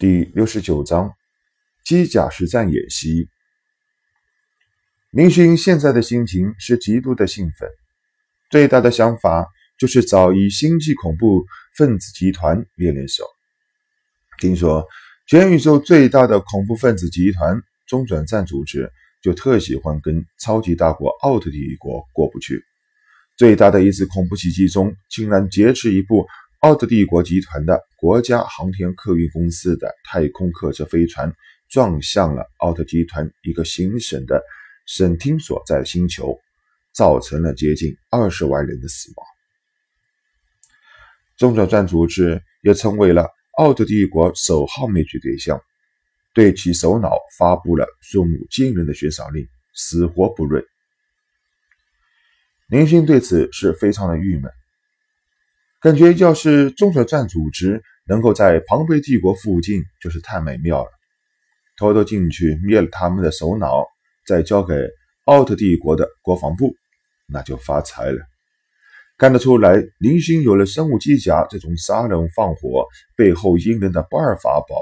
第六十九章机甲实战演习。明勋现在的心情是极度的兴奋，最大的想法就是早与星际恐怖分子集团练练手。听说全宇宙最大的恐怖分子集团中转站组织就特喜欢跟超级大国奥特帝国过不去。最大的一次恐怖袭击中，竟然劫持一部。奥特帝国集团的国家航天客运公司的太空客车飞船撞向了奥特集团一个行省的省厅所在星球，造成了接近二十万人的死亡。中转站组织也成为了奥特帝国首号灭绝对象，对其首脑发布了数目惊人的悬赏令，死活不认。林星对此是非常的郁闷。感觉要是中转站组织能够在庞贝帝国附近，就是太美妙了。偷偷进去灭了他们的首脑，再交给奥特帝国的国防部，那就发财了。看得出来，林星有了生物机甲这种杀人放火背后阴人的不二法宝，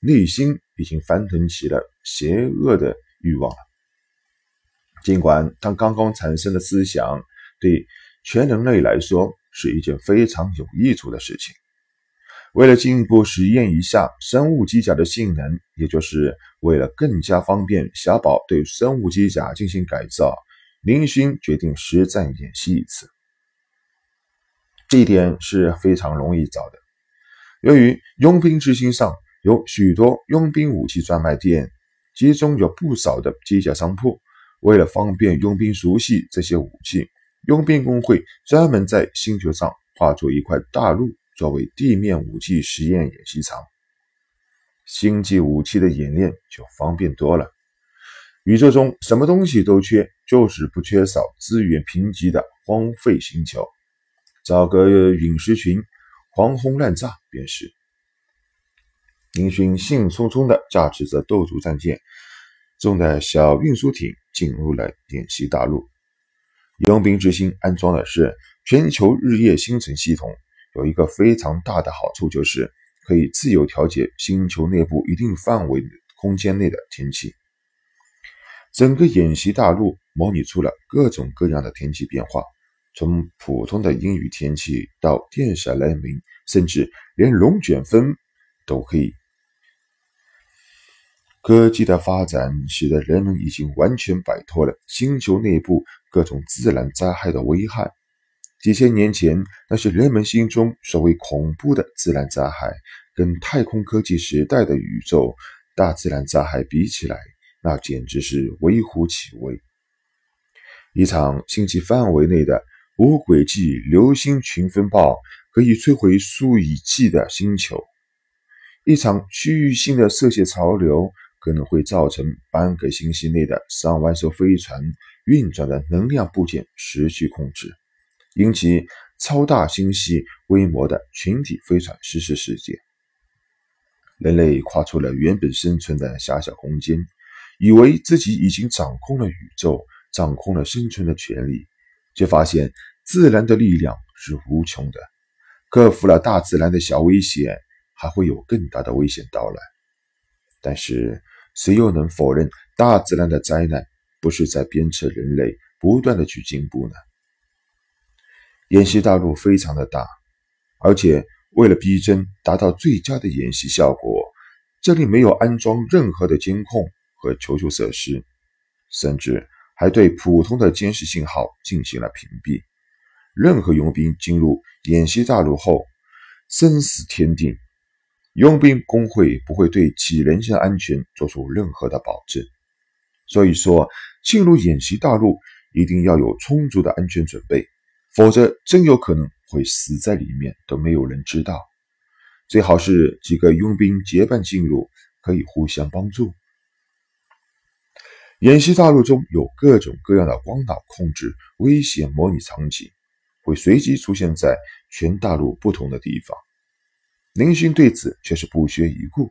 内心已经翻腾起了邪恶的欲望了。尽管他刚刚产生的思想对全人类来说，是一件非常有益处的事情。为了进一步实验一下生物机甲的性能，也就是为了更加方便小宝对生物机甲进行改造，林勋决定实战演习一次。这一点是非常容易找的，由于佣兵之星上有许多佣兵武器专卖店，其中有不少的机甲商铺。为了方便佣兵熟悉这些武器。佣兵工会专门在星球上划出一块大陆，作为地面武器实验演习场。星际武器的演练就方便多了。宇宙中什么东西都缺，就是不缺少资源贫瘠的荒废星球。找个陨石群，狂轰滥炸便是。林勋兴冲冲地驾驶着斗族战舰中的小运输艇进入了演习大陆。佣兵之星安装的是全球日夜星辰系统，有一个非常大的好处，就是可以自由调节星球内部一定范围空间内的天气。整个演习大陆模拟出了各种各样的天气变化，从普通的阴雨天气到电闪雷鸣，甚至连龙卷风都可以。科技的发展使得人们已经完全摆脱了星球内部。各种自然灾害的危害，几千年前那些人们心中所谓恐怖的自然灾害，跟太空科技时代的宇宙大自然灾害比起来，那简直是微乎其微。一场星际范围内的无轨迹流星群风暴，可以摧毁数以计的星球；一场区域性的射线潮流，可能会造成半个星系内的上万艘飞船。运转的能量部件失去控制，引起超大星系规模的群体飞船失事事件。人类跨出了原本生存的狭小空间，以为自己已经掌控了宇宙，掌控了生存的权利，却发现自然的力量是无穷的。克服了大自然的小危险，还会有更大的危险到来。但是，谁又能否认大自然的灾难？不是在鞭策人类不断的去进步呢？演习大陆非常的大，而且为了逼真，达到最佳的演习效果，这里没有安装任何的监控和求救设施，甚至还对普通的监视信号进行了屏蔽。任何佣兵进入演习大陆后，生死天定，佣兵工会不会对其人身安全做出任何的保证。所以说，进入演习大陆一定要有充足的安全准备，否则真有可能会死在里面，都没有人知道。最好是几个佣兵结伴进入，可以互相帮助。演习大陆中有各种各样的光脑控制危险模拟场景，会随机出现在全大陆不同的地方。林勋对此却是不屑一顾。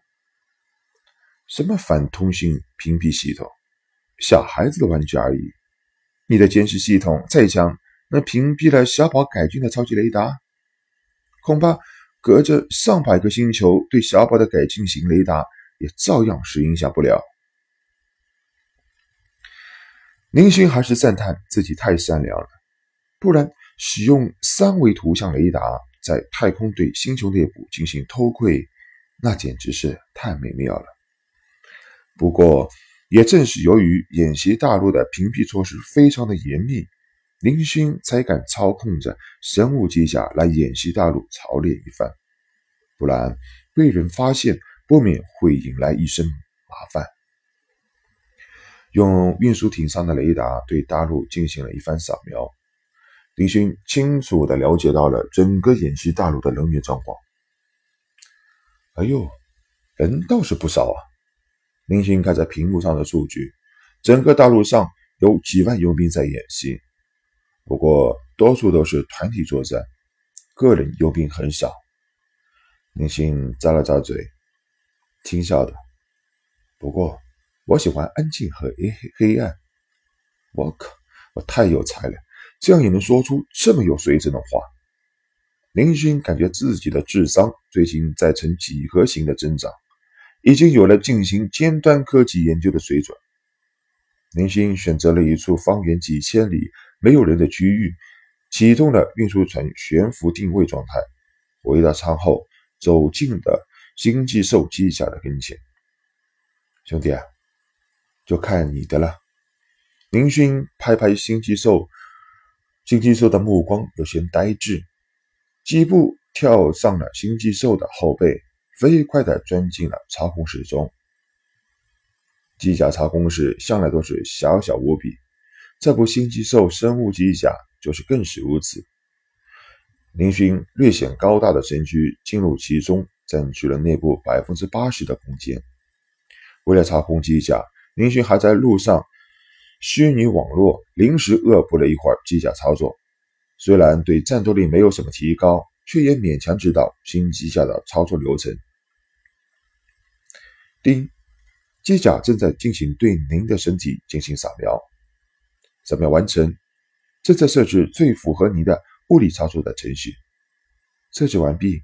什么反通信屏蔽系统？小孩子的玩具而已。你的监视系统再强，能屏蔽了小宝改进的超级雷达？恐怕隔着上百个星球对小宝的改进型雷达也照样是影响不了。林勋还是赞叹自己太善良了，不然使用三维图像雷达在太空对星球内部进行偷窥，那简直是太美妙了。不过，也正是由于演习大陆的屏蔽措施非常的严密，林勋才敢操控着生物机甲来演习大陆操练一番，不然被人发现，不免会引来一身麻烦。用运输艇上的雷达对大陆进行了一番扫描，林勋清楚地了解到了整个演习大陆的人员状况。哎呦，人倒是不少啊！林勋看着屏幕上的数据，整个大陆上有几万佣兵在演习，不过多数都是团体作战，个人佣兵很少。林勋咂了咂嘴，轻笑的。不过我喜欢安静和黑黑暗。我靠，我太有才了，这样也能说出这么有水准的话。林勋感觉自己的智商最近在呈几何型的增长。已经有了进行尖端科技研究的水准。林星选择了一处方圆几千里没有人的区域，启动了运输船悬浮定位状态。回到舱后，走进了星际兽机甲的跟前。兄弟啊，就看你的了。林勋拍拍星际兽，星际兽的目光有些呆滞，几步跳上了星际兽的后背。飞快地钻进了操控室中。机甲操控室向来都是小小无比，这部新机兽生物机甲就是更是如此。林勋略显高大的身躯进入其中，占据了内部百分之八十的空间。为了操控机甲，林勋还在路上虚拟网络临时恶补了一会儿机甲操作。虽然对战斗力没有什么提高，却也勉强知道新机甲的操作流程。丁，机甲正在进行对您的身体进行扫描，扫描完成，正在设置最符合您的物理操作的程序。设置完毕，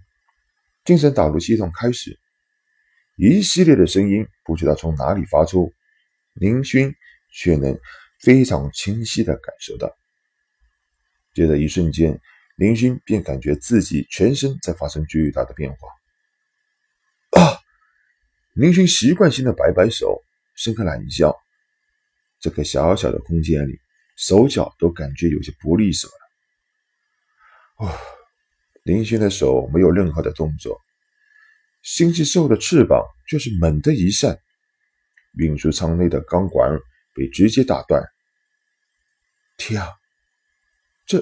精神导入系统开始。一系列的声音不知道从哪里发出，林勋却能非常清晰的感受到。接着一瞬间，林勋便感觉自己全身在发生巨大的变化。林勋习惯性的摆摆手，伸个懒腰。这个小小的空间里，手脚都感觉有些不利索了。哦，林勋的手没有任何的动作，星际兽的翅膀却是猛地一扇，运输舱内的钢管被直接打断。天啊，这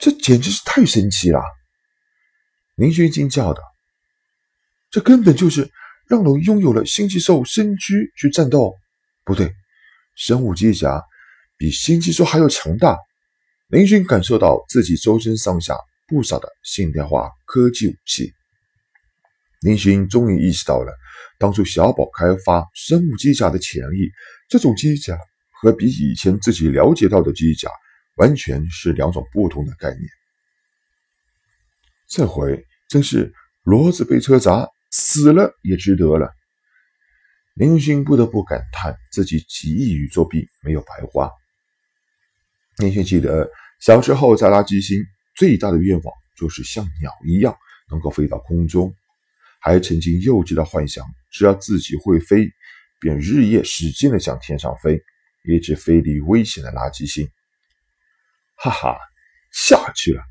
这简直是太神奇了！林勋惊叫道：“这根本就是……”让人拥有了星际兽身躯去战斗，不对，生物机甲比星际兽还要强大。林勋感受到自己周身上下不少的现代化科技武器。林勋终于意识到了当初小宝开发生物机甲的潜力。这种机甲和比以前自己了解到的机甲完全是两种不同的概念。这回真是骡子被车砸。死了也值得了。林勋不得不感叹自己几亿宇宙币没有白花。林勋记得小时候在垃圾星，最大的愿望就是像鸟一样能够飞到空中，还曾经幼稚的幻想，只要自己会飞，便日夜使劲的向天上飞，一直飞离危险的垃圾星。哈哈，下去了！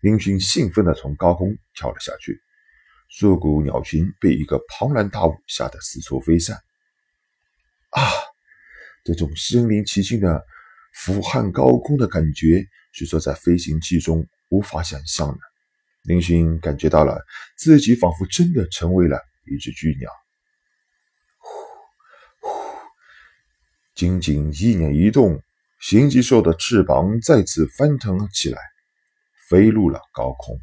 林勋兴奋地从高空跳了下去。硕骨鸟群被一个庞然大物吓得四处飞散。啊，这种身临其境的俯瞰高空的感觉，是说在飞行器中无法想象的。林勋感觉到了自己仿佛真的成为了一只巨鸟。呼呼，仅仅一念一动，星际兽的翅膀再次翻腾起来，飞入了高空。